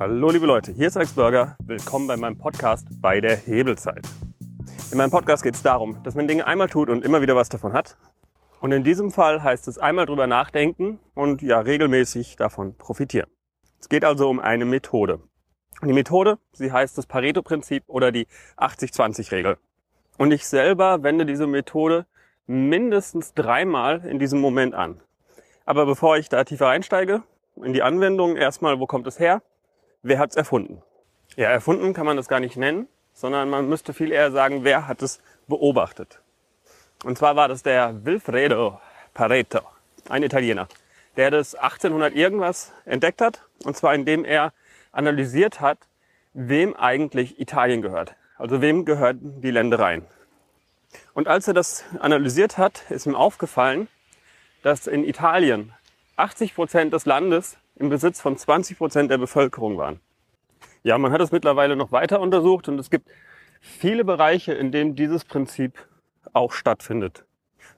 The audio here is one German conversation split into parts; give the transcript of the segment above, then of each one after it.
Hallo liebe Leute, hier ist Alex Burger. Willkommen bei meinem Podcast bei der Hebelzeit. In meinem Podcast geht es darum, dass man Dinge einmal tut und immer wieder was davon hat. Und in diesem Fall heißt es einmal drüber nachdenken und ja regelmäßig davon profitieren. Es geht also um eine Methode. Und die Methode, sie heißt das Pareto-Prinzip oder die 80-20-Regel. Und ich selber wende diese Methode mindestens dreimal in diesem Moment an. Aber bevor ich da tiefer einsteige, in die Anwendung erstmal, wo kommt es her? Wer hat es erfunden? Ja, erfunden kann man das gar nicht nennen, sondern man müsste viel eher sagen, wer hat es beobachtet. Und zwar war das der Wilfredo Pareto, ein Italiener, der das 1800 irgendwas entdeckt hat. Und zwar indem er analysiert hat, wem eigentlich Italien gehört. Also wem gehören die Ländereien. Und als er das analysiert hat, ist ihm aufgefallen, dass in Italien 80 Prozent des Landes im Besitz von 20 Prozent der Bevölkerung waren. Ja, man hat es mittlerweile noch weiter untersucht und es gibt viele Bereiche, in denen dieses Prinzip auch stattfindet.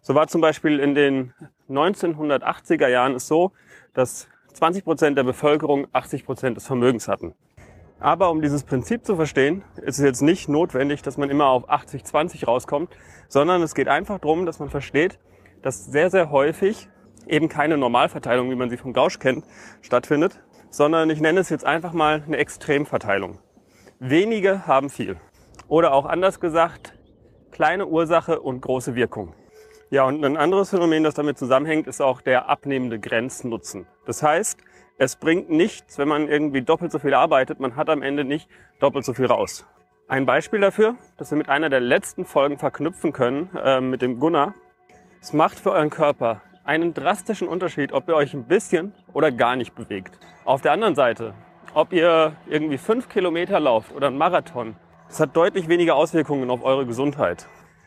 So war zum Beispiel in den 1980er Jahren es so, dass 20 Prozent der Bevölkerung 80 Prozent des Vermögens hatten. Aber um dieses Prinzip zu verstehen, ist es jetzt nicht notwendig, dass man immer auf 80-20 rauskommt, sondern es geht einfach darum, dass man versteht, dass sehr, sehr häufig eben keine Normalverteilung, wie man sie vom Gausch kennt, stattfindet, sondern ich nenne es jetzt einfach mal eine Extremverteilung. Wenige haben viel. Oder auch anders gesagt, kleine Ursache und große Wirkung. Ja, und ein anderes Phänomen, das damit zusammenhängt, ist auch der abnehmende Grenznutzen. Das heißt, es bringt nichts, wenn man irgendwie doppelt so viel arbeitet, man hat am Ende nicht doppelt so viel raus. Ein Beispiel dafür, das wir mit einer der letzten Folgen verknüpfen können, äh, mit dem Gunnar. Es macht für euren Körper einen drastischen Unterschied, ob ihr euch ein bisschen oder gar nicht bewegt. Auf der anderen Seite, ob ihr irgendwie fünf Kilometer lauft oder einen Marathon, das hat deutlich weniger Auswirkungen auf eure Gesundheit.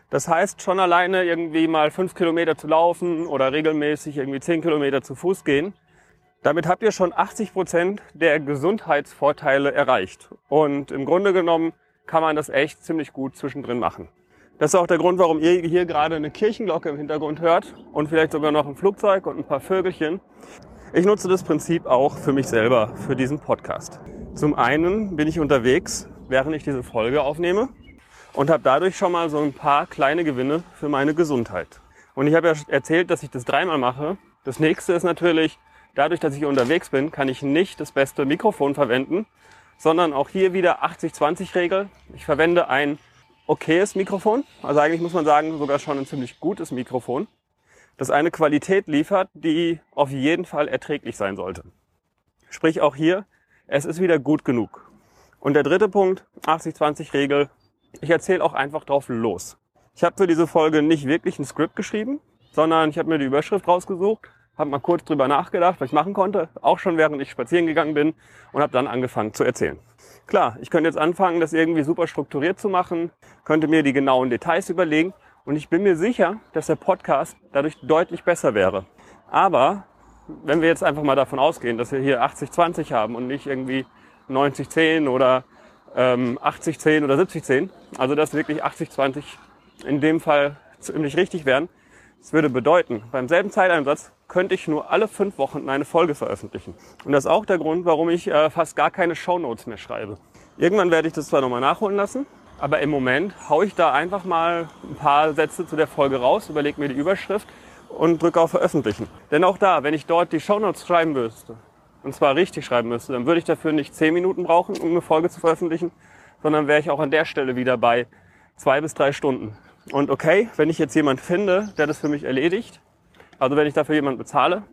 Das heißt, schon alleine irgendwie mal fünf Kilometer zu laufen oder regelmäßig irgendwie zehn Kilometer zu Fuß gehen, damit habt ihr schon 80 Prozent der Gesundheitsvorteile erreicht. Und im Grunde genommen kann man das echt ziemlich gut zwischendrin machen. Das ist auch der Grund, warum ihr hier gerade eine Kirchenglocke im Hintergrund hört und vielleicht sogar noch ein Flugzeug und ein paar Vögelchen. Ich nutze das Prinzip auch für mich selber, für diesen Podcast. Zum einen bin ich unterwegs, während ich diese Folge aufnehme und habe dadurch schon mal so ein paar kleine Gewinne für meine Gesundheit. Und ich habe ja erzählt, dass ich das dreimal mache. Das nächste ist natürlich, dadurch, dass ich unterwegs bin, kann ich nicht das beste Mikrofon verwenden, sondern auch hier wieder 80-20-Regel. Ich verwende ein okayes Mikrofon. Also eigentlich muss man sagen, sogar schon ein ziemlich gutes Mikrofon, das eine Qualität liefert, die auf jeden Fall erträglich sein sollte. Sprich auch hier, es ist wieder gut genug. Und der dritte Punkt, 80-20-Regel, ich erzähle auch einfach drauf los. Ich habe für diese Folge nicht wirklich ein Skript geschrieben, sondern ich habe mir die Überschrift rausgesucht, habe mal kurz drüber nachgedacht, was ich machen konnte, auch schon während ich spazieren gegangen bin und habe dann angefangen zu erzählen. Klar, ich könnte jetzt anfangen, das irgendwie super strukturiert zu machen, könnte mir die genauen Details überlegen und ich bin mir sicher, dass der Podcast dadurch deutlich besser wäre. Aber wenn wir jetzt einfach mal davon ausgehen, dass wir hier 80-20 haben und nicht irgendwie 90-10 oder ähm, 80-10 oder 70-10, also dass wirklich 80-20 in dem Fall ziemlich richtig wären, das würde bedeuten, beim selben Zeiteinsatz könnte ich nur alle fünf Wochen eine Folge veröffentlichen. Und das ist auch der Grund, warum ich äh, fast gar keine Shownotes mehr schreibe. Irgendwann werde ich das zwar nochmal nachholen lassen, aber im Moment haue ich da einfach mal ein paar Sätze zu der Folge raus, überlege mir die Überschrift und drücke auf Veröffentlichen. Denn auch da, wenn ich dort die Shownotes schreiben müsste, und zwar richtig schreiben müsste, dann würde ich dafür nicht zehn Minuten brauchen, um eine Folge zu veröffentlichen, sondern wäre ich auch an der Stelle wieder bei zwei bis drei Stunden. Und okay, wenn ich jetzt jemand finde, der das für mich erledigt, also wenn ich dafür jemanden bezahle,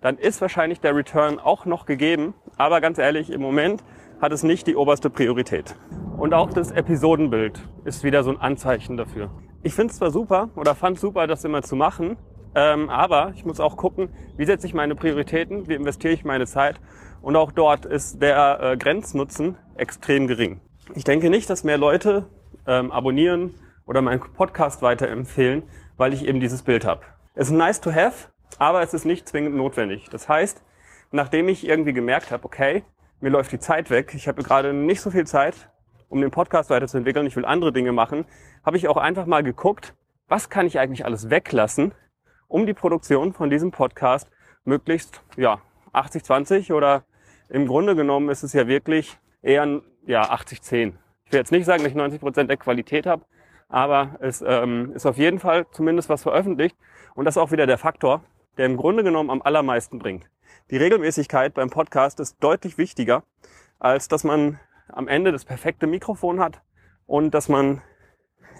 dann ist wahrscheinlich der Return auch noch gegeben. Aber ganz ehrlich, im Moment hat es nicht die oberste Priorität. Und auch das Episodenbild ist wieder so ein Anzeichen dafür. Ich finde es zwar super oder fand super, das immer zu machen, ähm, aber ich muss auch gucken, wie setze ich meine Prioritäten, wie investiere ich meine Zeit. Und auch dort ist der äh, Grenznutzen extrem gering. Ich denke nicht, dass mehr Leute ähm, abonnieren oder meinen Podcast weiterempfehlen, weil ich eben dieses Bild habe. Es ist nice to have, aber es ist nicht zwingend notwendig. Das heißt, nachdem ich irgendwie gemerkt habe, okay, mir läuft die Zeit weg, ich habe gerade nicht so viel Zeit, um den Podcast weiterzuentwickeln, ich will andere Dinge machen, habe ich auch einfach mal geguckt, was kann ich eigentlich alles weglassen, um die Produktion von diesem Podcast möglichst ja 80-20 oder im Grunde genommen ist es ja wirklich eher ein ja, 80-10. Ich will jetzt nicht sagen, dass ich 90 Prozent der Qualität habe, aber es ähm, ist auf jeden Fall zumindest was veröffentlicht. Und das ist auch wieder der Faktor, der im Grunde genommen am allermeisten bringt. Die Regelmäßigkeit beim Podcast ist deutlich wichtiger, als dass man am Ende das perfekte Mikrofon hat und dass man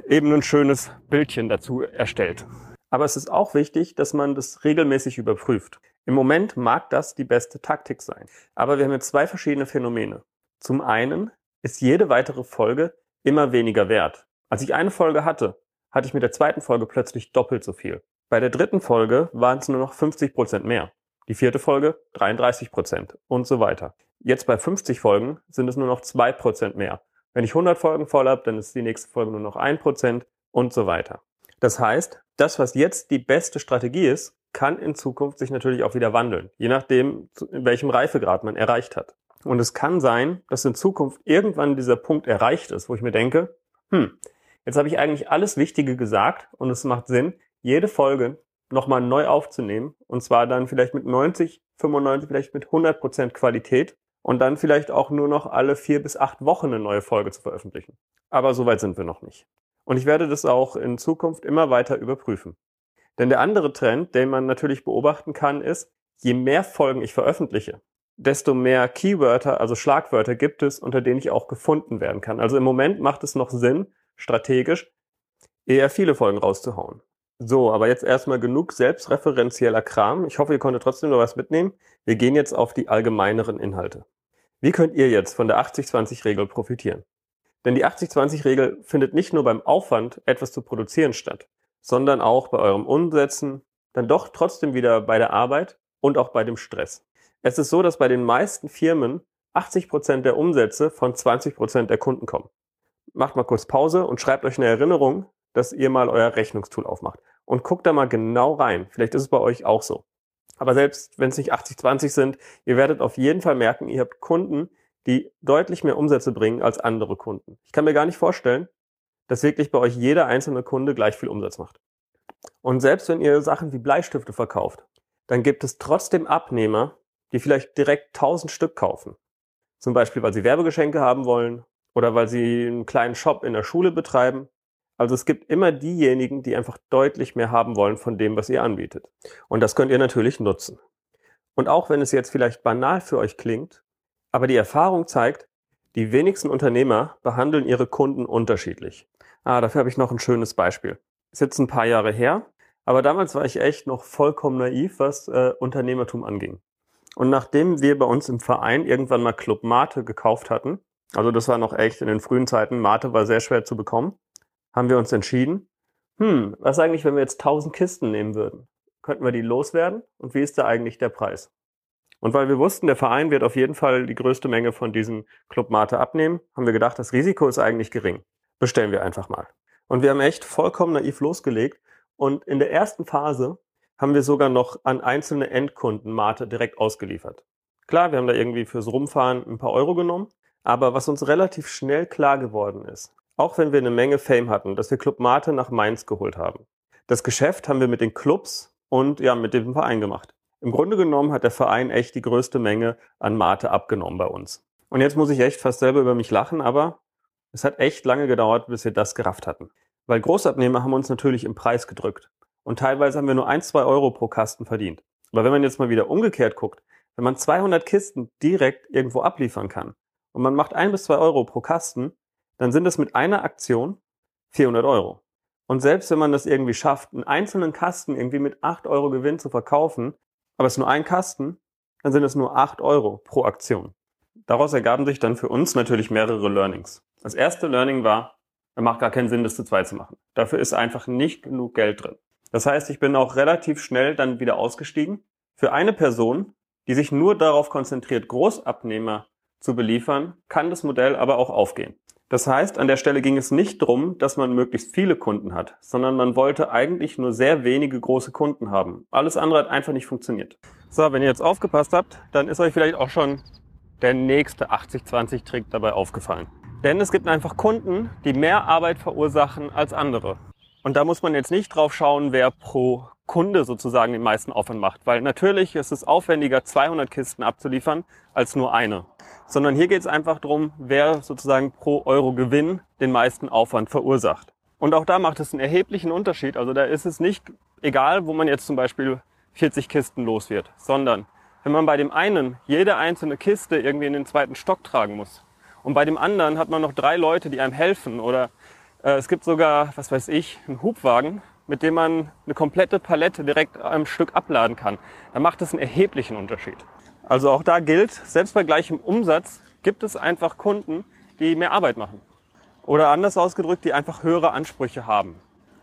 eben ein schönes Bildchen dazu erstellt. Aber es ist auch wichtig, dass man das regelmäßig überprüft. Im Moment mag das die beste Taktik sein. Aber wir haben jetzt zwei verschiedene Phänomene. Zum einen ist jede weitere Folge immer weniger wert. Als ich eine Folge hatte, hatte ich mit der zweiten Folge plötzlich doppelt so viel. Bei der dritten Folge waren es nur noch 50 Prozent mehr. Die vierte Folge 33 Prozent und so weiter. Jetzt bei 50 Folgen sind es nur noch zwei Prozent mehr. Wenn ich 100 Folgen voll habe, dann ist die nächste Folge nur noch ein Prozent und so weiter. Das heißt, das, was jetzt die beste Strategie ist, kann in Zukunft sich natürlich auch wieder wandeln, je nachdem, in welchem Reifegrad man erreicht hat. Und es kann sein, dass in Zukunft irgendwann dieser Punkt erreicht ist, wo ich mir denke, hm, Jetzt habe ich eigentlich alles Wichtige gesagt und es macht Sinn, jede Folge nochmal neu aufzunehmen und zwar dann vielleicht mit 90, 95, vielleicht mit 100 Prozent Qualität und dann vielleicht auch nur noch alle vier bis acht Wochen eine neue Folge zu veröffentlichen. Aber so weit sind wir noch nicht. Und ich werde das auch in Zukunft immer weiter überprüfen. Denn der andere Trend, den man natürlich beobachten kann, ist, je mehr Folgen ich veröffentliche, desto mehr Keywörter, also Schlagwörter gibt es, unter denen ich auch gefunden werden kann. Also im Moment macht es noch Sinn, strategisch, eher viele Folgen rauszuhauen. So, aber jetzt erstmal genug selbstreferenzieller Kram. Ich hoffe, ihr konntet trotzdem noch was mitnehmen. Wir gehen jetzt auf die allgemeineren Inhalte. Wie könnt ihr jetzt von der 80-20-Regel profitieren? Denn die 80-20-Regel findet nicht nur beim Aufwand, etwas zu produzieren statt, sondern auch bei eurem Umsetzen, dann doch trotzdem wieder bei der Arbeit und auch bei dem Stress. Es ist so, dass bei den meisten Firmen 80 Prozent der Umsätze von 20 Prozent der Kunden kommen macht mal kurz Pause und schreibt euch eine Erinnerung, dass ihr mal euer Rechnungstool aufmacht. Und guckt da mal genau rein. Vielleicht ist es bei euch auch so. Aber selbst wenn es nicht 80-20 sind, ihr werdet auf jeden Fall merken, ihr habt Kunden, die deutlich mehr Umsätze bringen als andere Kunden. Ich kann mir gar nicht vorstellen, dass wirklich bei euch jeder einzelne Kunde gleich viel Umsatz macht. Und selbst wenn ihr Sachen wie Bleistifte verkauft, dann gibt es trotzdem Abnehmer, die vielleicht direkt 1000 Stück kaufen. Zum Beispiel, weil sie Werbegeschenke haben wollen oder weil sie einen kleinen Shop in der Schule betreiben. Also es gibt immer diejenigen, die einfach deutlich mehr haben wollen von dem, was ihr anbietet. Und das könnt ihr natürlich nutzen. Und auch wenn es jetzt vielleicht banal für euch klingt, aber die Erfahrung zeigt, die wenigsten Unternehmer behandeln ihre Kunden unterschiedlich. Ah, dafür habe ich noch ein schönes Beispiel. Ist jetzt ein paar Jahre her, aber damals war ich echt noch vollkommen naiv, was äh, Unternehmertum anging. Und nachdem wir bei uns im Verein irgendwann mal Club Mate gekauft hatten, also das war noch echt in den frühen Zeiten. Mate war sehr schwer zu bekommen. Haben wir uns entschieden, hm, was eigentlich, wenn wir jetzt 1000 Kisten nehmen würden? Könnten wir die loswerden? Und wie ist da eigentlich der Preis? Und weil wir wussten, der Verein wird auf jeden Fall die größte Menge von diesem Club Mate abnehmen, haben wir gedacht, das Risiko ist eigentlich gering. Bestellen wir einfach mal. Und wir haben echt vollkommen naiv losgelegt. Und in der ersten Phase haben wir sogar noch an einzelne Endkunden Mate direkt ausgeliefert. Klar, wir haben da irgendwie fürs Rumfahren ein paar Euro genommen, aber was uns relativ schnell klar geworden ist, auch wenn wir eine Menge Fame hatten, dass wir Club Mate nach Mainz geholt haben. Das Geschäft haben wir mit den Clubs und ja, mit dem Verein gemacht. Im Grunde genommen hat der Verein echt die größte Menge an Mate abgenommen bei uns. Und jetzt muss ich echt fast selber über mich lachen, aber es hat echt lange gedauert, bis wir das gerafft hatten. Weil Großabnehmer haben uns natürlich im Preis gedrückt. Und teilweise haben wir nur ein, zwei Euro pro Kasten verdient. Aber wenn man jetzt mal wieder umgekehrt guckt, wenn man 200 Kisten direkt irgendwo abliefern kann, und man macht ein bis zwei Euro pro Kasten, dann sind es mit einer Aktion 400 Euro. Und selbst wenn man das irgendwie schafft, einen einzelnen Kasten irgendwie mit 8 Euro Gewinn zu verkaufen, aber es ist nur ein Kasten, dann sind es nur 8 Euro pro Aktion. Daraus ergaben sich dann für uns natürlich mehrere Learnings. Das erste Learning war, es macht gar keinen Sinn, das zu zweit zu machen. Dafür ist einfach nicht genug Geld drin. Das heißt, ich bin auch relativ schnell dann wieder ausgestiegen. Für eine Person, die sich nur darauf konzentriert, Großabnehmer zu beliefern, kann das Modell aber auch aufgehen. Das heißt, an der Stelle ging es nicht darum, dass man möglichst viele Kunden hat, sondern man wollte eigentlich nur sehr wenige große Kunden haben. Alles andere hat einfach nicht funktioniert. So, wenn ihr jetzt aufgepasst habt, dann ist euch vielleicht auch schon der nächste 80-20-Trick dabei aufgefallen. Denn es gibt einfach Kunden, die mehr Arbeit verursachen als andere. Und da muss man jetzt nicht drauf schauen, wer pro Kunde sozusagen den meisten Aufwand macht. Weil natürlich ist es aufwendiger, 200 Kisten abzuliefern, als nur eine. Sondern hier geht es einfach darum, wer sozusagen pro Euro Gewinn den meisten Aufwand verursacht. Und auch da macht es einen erheblichen Unterschied. Also da ist es nicht egal, wo man jetzt zum Beispiel 40 Kisten los wird, sondern wenn man bei dem einen jede einzelne Kiste irgendwie in den zweiten Stock tragen muss und bei dem anderen hat man noch drei Leute, die einem helfen oder äh, es gibt sogar, was weiß ich, einen Hubwagen, mit dem man eine komplette Palette direkt am Stück abladen kann, dann macht das einen erheblichen Unterschied. Also auch da gilt, selbst bei gleichem Umsatz gibt es einfach Kunden, die mehr Arbeit machen. Oder anders ausgedrückt, die einfach höhere Ansprüche haben.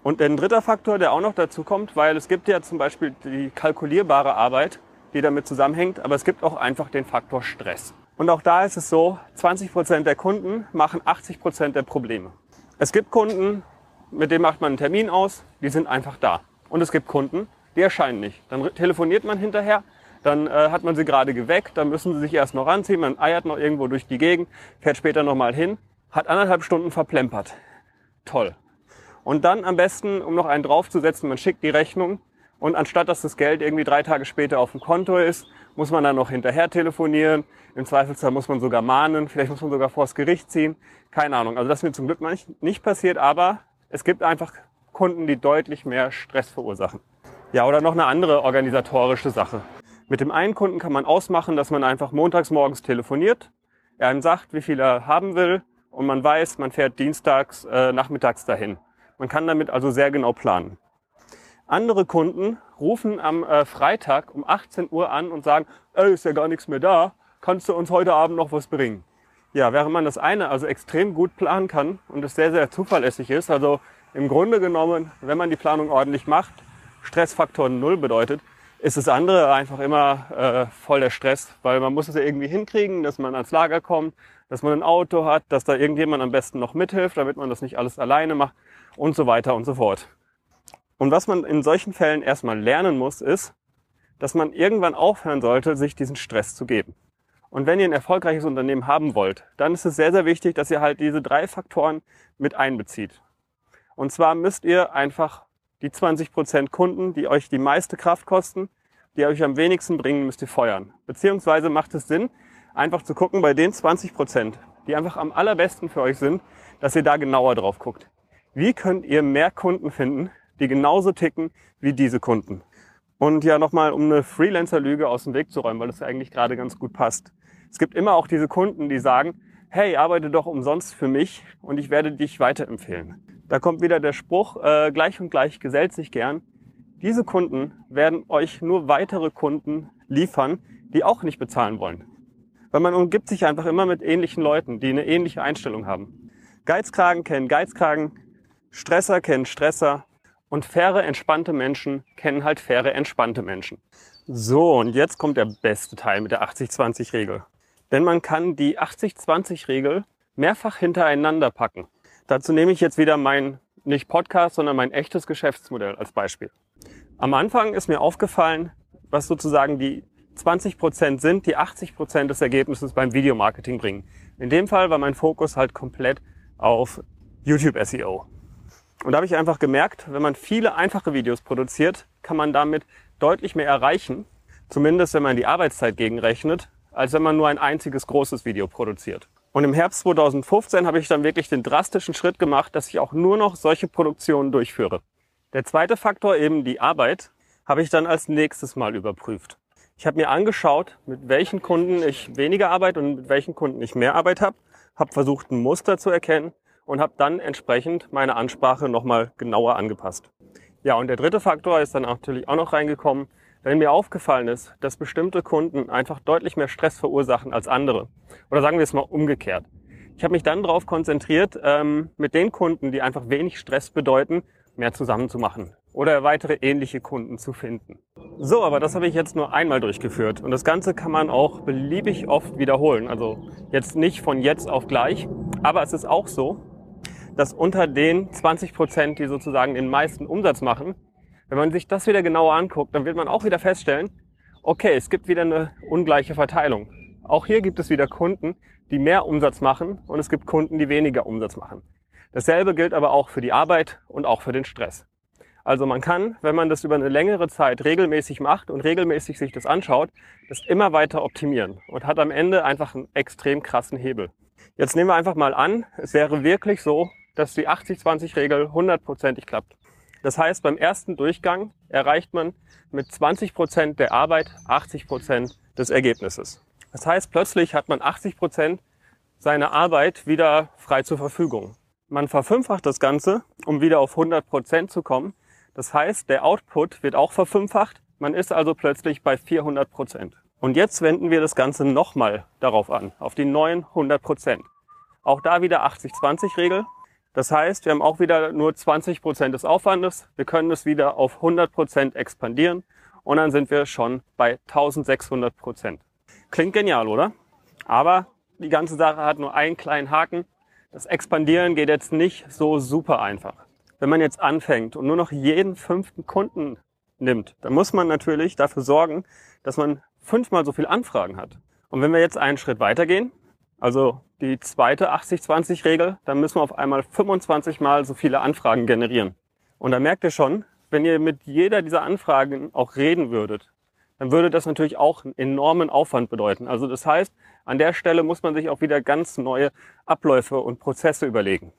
Und ein dritter Faktor, der auch noch dazu kommt, weil es gibt ja zum Beispiel die kalkulierbare Arbeit, die damit zusammenhängt, aber es gibt auch einfach den Faktor Stress. Und auch da ist es so, 20 Prozent der Kunden machen 80 Prozent der Probleme. Es gibt Kunden, mit denen macht man einen Termin aus, die sind einfach da. Und es gibt Kunden, die erscheinen nicht. Dann telefoniert man hinterher, dann äh, hat man sie gerade geweckt, dann müssen sie sich erst noch ranziehen, man eiert noch irgendwo durch die Gegend, fährt später nochmal hin, hat anderthalb Stunden verplempert. Toll. Und dann am besten, um noch einen draufzusetzen, man schickt die Rechnung und anstatt dass das Geld irgendwie drei Tage später auf dem Konto ist, muss man dann noch hinterher telefonieren. Im Zweifelsfall muss man sogar mahnen, vielleicht muss man sogar vors Gericht ziehen. Keine Ahnung. Also das ist mir zum Glück nicht passiert, aber es gibt einfach Kunden, die deutlich mehr Stress verursachen. Ja, oder noch eine andere organisatorische Sache. Mit dem einen Kunden kann man ausmachen, dass man einfach montags morgens telefoniert, er ihm sagt, wie viel er haben will und man weiß, man fährt dienstags äh, nachmittags dahin. Man kann damit also sehr genau planen. Andere Kunden rufen am äh, Freitag um 18 Uhr an und sagen, ey, ist ja gar nichts mehr da, kannst du uns heute Abend noch was bringen? Ja, während man das eine also extrem gut planen kann und es sehr, sehr zuverlässig ist, also im Grunde genommen, wenn man die Planung ordentlich macht, Stressfaktor null bedeutet, ist das andere einfach immer äh, voll der Stress, weil man muss es ja irgendwie hinkriegen, dass man ans Lager kommt, dass man ein Auto hat, dass da irgendjemand am besten noch mithilft, damit man das nicht alles alleine macht und so weiter und so fort. Und was man in solchen Fällen erstmal lernen muss, ist, dass man irgendwann aufhören sollte, sich diesen Stress zu geben. Und wenn ihr ein erfolgreiches Unternehmen haben wollt, dann ist es sehr, sehr wichtig, dass ihr halt diese drei Faktoren mit einbezieht. Und zwar müsst ihr einfach die 20 Prozent Kunden, die euch die meiste Kraft kosten, die euch am wenigsten bringen, müsst ihr feuern. Beziehungsweise macht es Sinn, einfach zu gucken bei den 20%, Prozent, die einfach am allerbesten für euch sind, dass ihr da genauer drauf guckt. Wie könnt ihr mehr Kunden finden, die genauso ticken wie diese Kunden. Und ja, nochmal, um eine Freelancer-Lüge aus dem Weg zu räumen, weil das eigentlich gerade ganz gut passt. Es gibt immer auch diese Kunden, die sagen, hey, arbeite doch umsonst für mich und ich werde dich weiterempfehlen. Da kommt wieder der Spruch, äh, gleich und gleich gesellt sich gern. Diese Kunden werden euch nur weitere Kunden liefern, die auch nicht bezahlen wollen. Weil man umgibt sich einfach immer mit ähnlichen Leuten, die eine ähnliche Einstellung haben. Geizkragen kennen Geizkragen, Stresser kennen Stresser und faire, entspannte Menschen kennen halt faire, entspannte Menschen. So, und jetzt kommt der beste Teil mit der 80-20-Regel. Denn man kann die 80-20-Regel mehrfach hintereinander packen. Dazu nehme ich jetzt wieder mein, nicht Podcast, sondern mein echtes Geschäftsmodell als Beispiel. Am Anfang ist mir aufgefallen, was sozusagen die 20 Prozent sind, die 80 Prozent des Ergebnisses beim Videomarketing bringen. In dem Fall war mein Fokus halt komplett auf YouTube SEO. Und da habe ich einfach gemerkt, wenn man viele einfache Videos produziert, kann man damit deutlich mehr erreichen, zumindest wenn man die Arbeitszeit gegenrechnet, als wenn man nur ein einziges großes Video produziert. Und im Herbst 2015 habe ich dann wirklich den drastischen Schritt gemacht, dass ich auch nur noch solche Produktionen durchführe. Der zweite Faktor, eben die Arbeit, habe ich dann als nächstes Mal überprüft. Ich habe mir angeschaut, mit welchen Kunden ich weniger Arbeit und mit welchen Kunden ich mehr Arbeit habe, habe versucht, ein Muster zu erkennen und habe dann entsprechend meine Ansprache nochmal genauer angepasst. Ja, und der dritte Faktor ist dann natürlich auch noch reingekommen, wenn mir aufgefallen ist, dass bestimmte Kunden einfach deutlich mehr Stress verursachen als andere. Oder sagen wir es mal umgekehrt. Ich habe mich dann darauf konzentriert, ähm, mit den Kunden, die einfach wenig Stress bedeuten, mehr zusammenzumachen oder weitere ähnliche Kunden zu finden. So, aber das habe ich jetzt nur einmal durchgeführt und das Ganze kann man auch beliebig oft wiederholen. Also jetzt nicht von jetzt auf gleich, aber es ist auch so, dass unter den 20 Prozent, die sozusagen den meisten Umsatz machen, wenn man sich das wieder genauer anguckt, dann wird man auch wieder feststellen, okay, es gibt wieder eine ungleiche Verteilung. Auch hier gibt es wieder Kunden, die mehr Umsatz machen und es gibt Kunden, die weniger Umsatz machen. Dasselbe gilt aber auch für die Arbeit und auch für den Stress. Also man kann, wenn man das über eine längere Zeit regelmäßig macht und regelmäßig sich das anschaut, das immer weiter optimieren und hat am Ende einfach einen extrem krassen Hebel. Jetzt nehmen wir einfach mal an, es wäre wirklich so, dass die 80-20-Regel hundertprozentig klappt. Das heißt, beim ersten Durchgang erreicht man mit 20 Prozent der Arbeit 80 Prozent des Ergebnisses. Das heißt, plötzlich hat man 80 Prozent seiner Arbeit wieder frei zur Verfügung. Man verfünffacht das Ganze, um wieder auf 100 Prozent zu kommen. Das heißt, der Output wird auch verfünffacht. Man ist also plötzlich bei 400 Prozent. Und jetzt wenden wir das Ganze nochmal darauf an, auf die neuen 100 Prozent. Auch da wieder 80-20-Regel. Das heißt, wir haben auch wieder nur 20 Prozent des Aufwandes. Wir können es wieder auf 100 Prozent expandieren und dann sind wir schon bei 1600 Prozent. Klingt genial, oder? Aber die ganze Sache hat nur einen kleinen Haken. Das Expandieren geht jetzt nicht so super einfach. Wenn man jetzt anfängt und nur noch jeden fünften Kunden nimmt, dann muss man natürlich dafür sorgen, dass man fünfmal so viel Anfragen hat. Und wenn wir jetzt einen Schritt weitergehen, also die zweite 80-20-Regel, dann müssen wir auf einmal 25 mal so viele Anfragen generieren. Und da merkt ihr schon, wenn ihr mit jeder dieser Anfragen auch reden würdet, dann würde das natürlich auch einen enormen Aufwand bedeuten. Also das heißt, an der Stelle muss man sich auch wieder ganz neue Abläufe und Prozesse überlegen.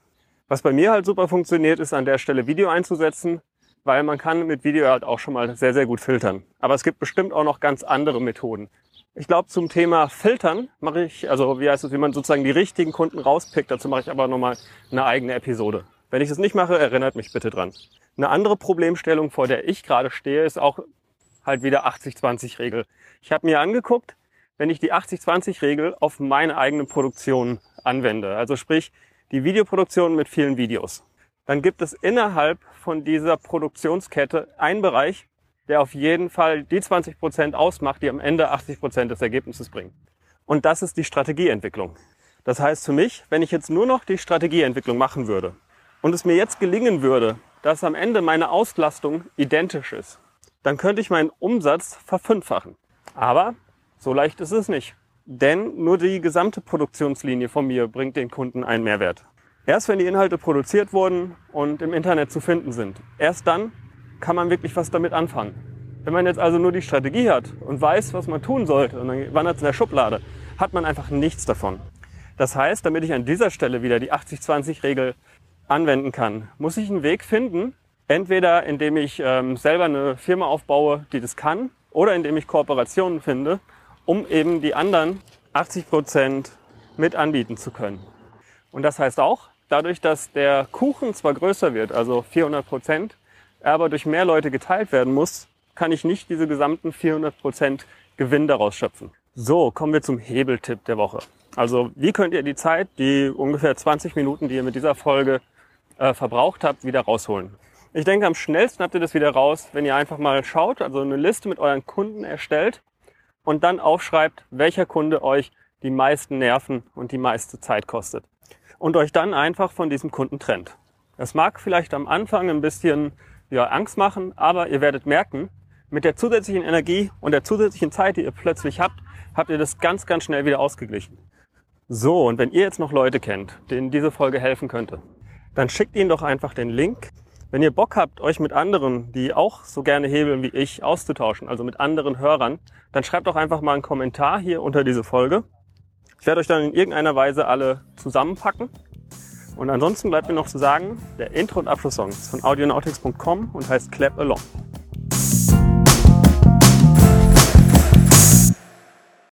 Was bei mir halt super funktioniert, ist an der Stelle Video einzusetzen, weil man kann mit Video halt auch schon mal sehr, sehr gut filtern. Aber es gibt bestimmt auch noch ganz andere Methoden. Ich glaube, zum Thema Filtern mache ich, also wie heißt es, wie man sozusagen die richtigen Kunden rauspickt, dazu mache ich aber nochmal eine eigene Episode. Wenn ich das nicht mache, erinnert mich bitte dran. Eine andere Problemstellung, vor der ich gerade stehe, ist auch halt wieder 80-20-Regel. Ich habe mir angeguckt, wenn ich die 80-20-Regel auf meine eigene Produktion anwende, also sprich die Videoproduktion mit vielen Videos, dann gibt es innerhalb von dieser Produktionskette einen Bereich, der auf jeden Fall die 20 Prozent ausmacht, die am Ende 80 Prozent des Ergebnisses bringen. Und das ist die Strategieentwicklung. Das heißt für mich, wenn ich jetzt nur noch die Strategieentwicklung machen würde und es mir jetzt gelingen würde, dass am Ende meine Auslastung identisch ist, dann könnte ich meinen Umsatz verfünffachen. Aber so leicht ist es nicht. Denn nur die gesamte Produktionslinie von mir bringt den Kunden einen Mehrwert. Erst wenn die Inhalte produziert wurden und im Internet zu finden sind, erst dann kann man wirklich was damit anfangen. Wenn man jetzt also nur die Strategie hat und weiß, was man tun sollte und dann wandert es in der Schublade, hat man einfach nichts davon. Das heißt, damit ich an dieser Stelle wieder die 80-20-Regel anwenden kann, muss ich einen Weg finden, entweder indem ich ähm, selber eine Firma aufbaue, die das kann, oder indem ich Kooperationen finde, um eben die anderen 80 Prozent mit anbieten zu können. Und das heißt auch, dadurch, dass der Kuchen zwar größer wird, also 400 Prozent, aber durch mehr Leute geteilt werden muss, kann ich nicht diese gesamten 400% Gewinn daraus schöpfen. So, kommen wir zum Hebeltipp der Woche. Also, wie könnt ihr die Zeit, die ungefähr 20 Minuten, die ihr mit dieser Folge äh, verbraucht habt, wieder rausholen? Ich denke, am schnellsten habt ihr das wieder raus, wenn ihr einfach mal schaut, also eine Liste mit euren Kunden erstellt und dann aufschreibt, welcher Kunde euch die meisten Nerven und die meiste Zeit kostet. Und euch dann einfach von diesem Kunden trennt. Das mag vielleicht am Anfang ein bisschen ja, Angst machen, aber ihr werdet merken, mit der zusätzlichen Energie und der zusätzlichen Zeit, die ihr plötzlich habt, habt ihr das ganz, ganz schnell wieder ausgeglichen. So, und wenn ihr jetzt noch Leute kennt, denen diese Folge helfen könnte, dann schickt ihnen doch einfach den Link. Wenn ihr Bock habt, euch mit anderen, die auch so gerne hebeln wie ich, auszutauschen, also mit anderen Hörern, dann schreibt doch einfach mal einen Kommentar hier unter diese Folge. Ich werde euch dann in irgendeiner Weise alle zusammenpacken und ansonsten bleibt mir noch zu sagen, der Intro- und Abschlusssong ist von audionautics.com und heißt Clap Along.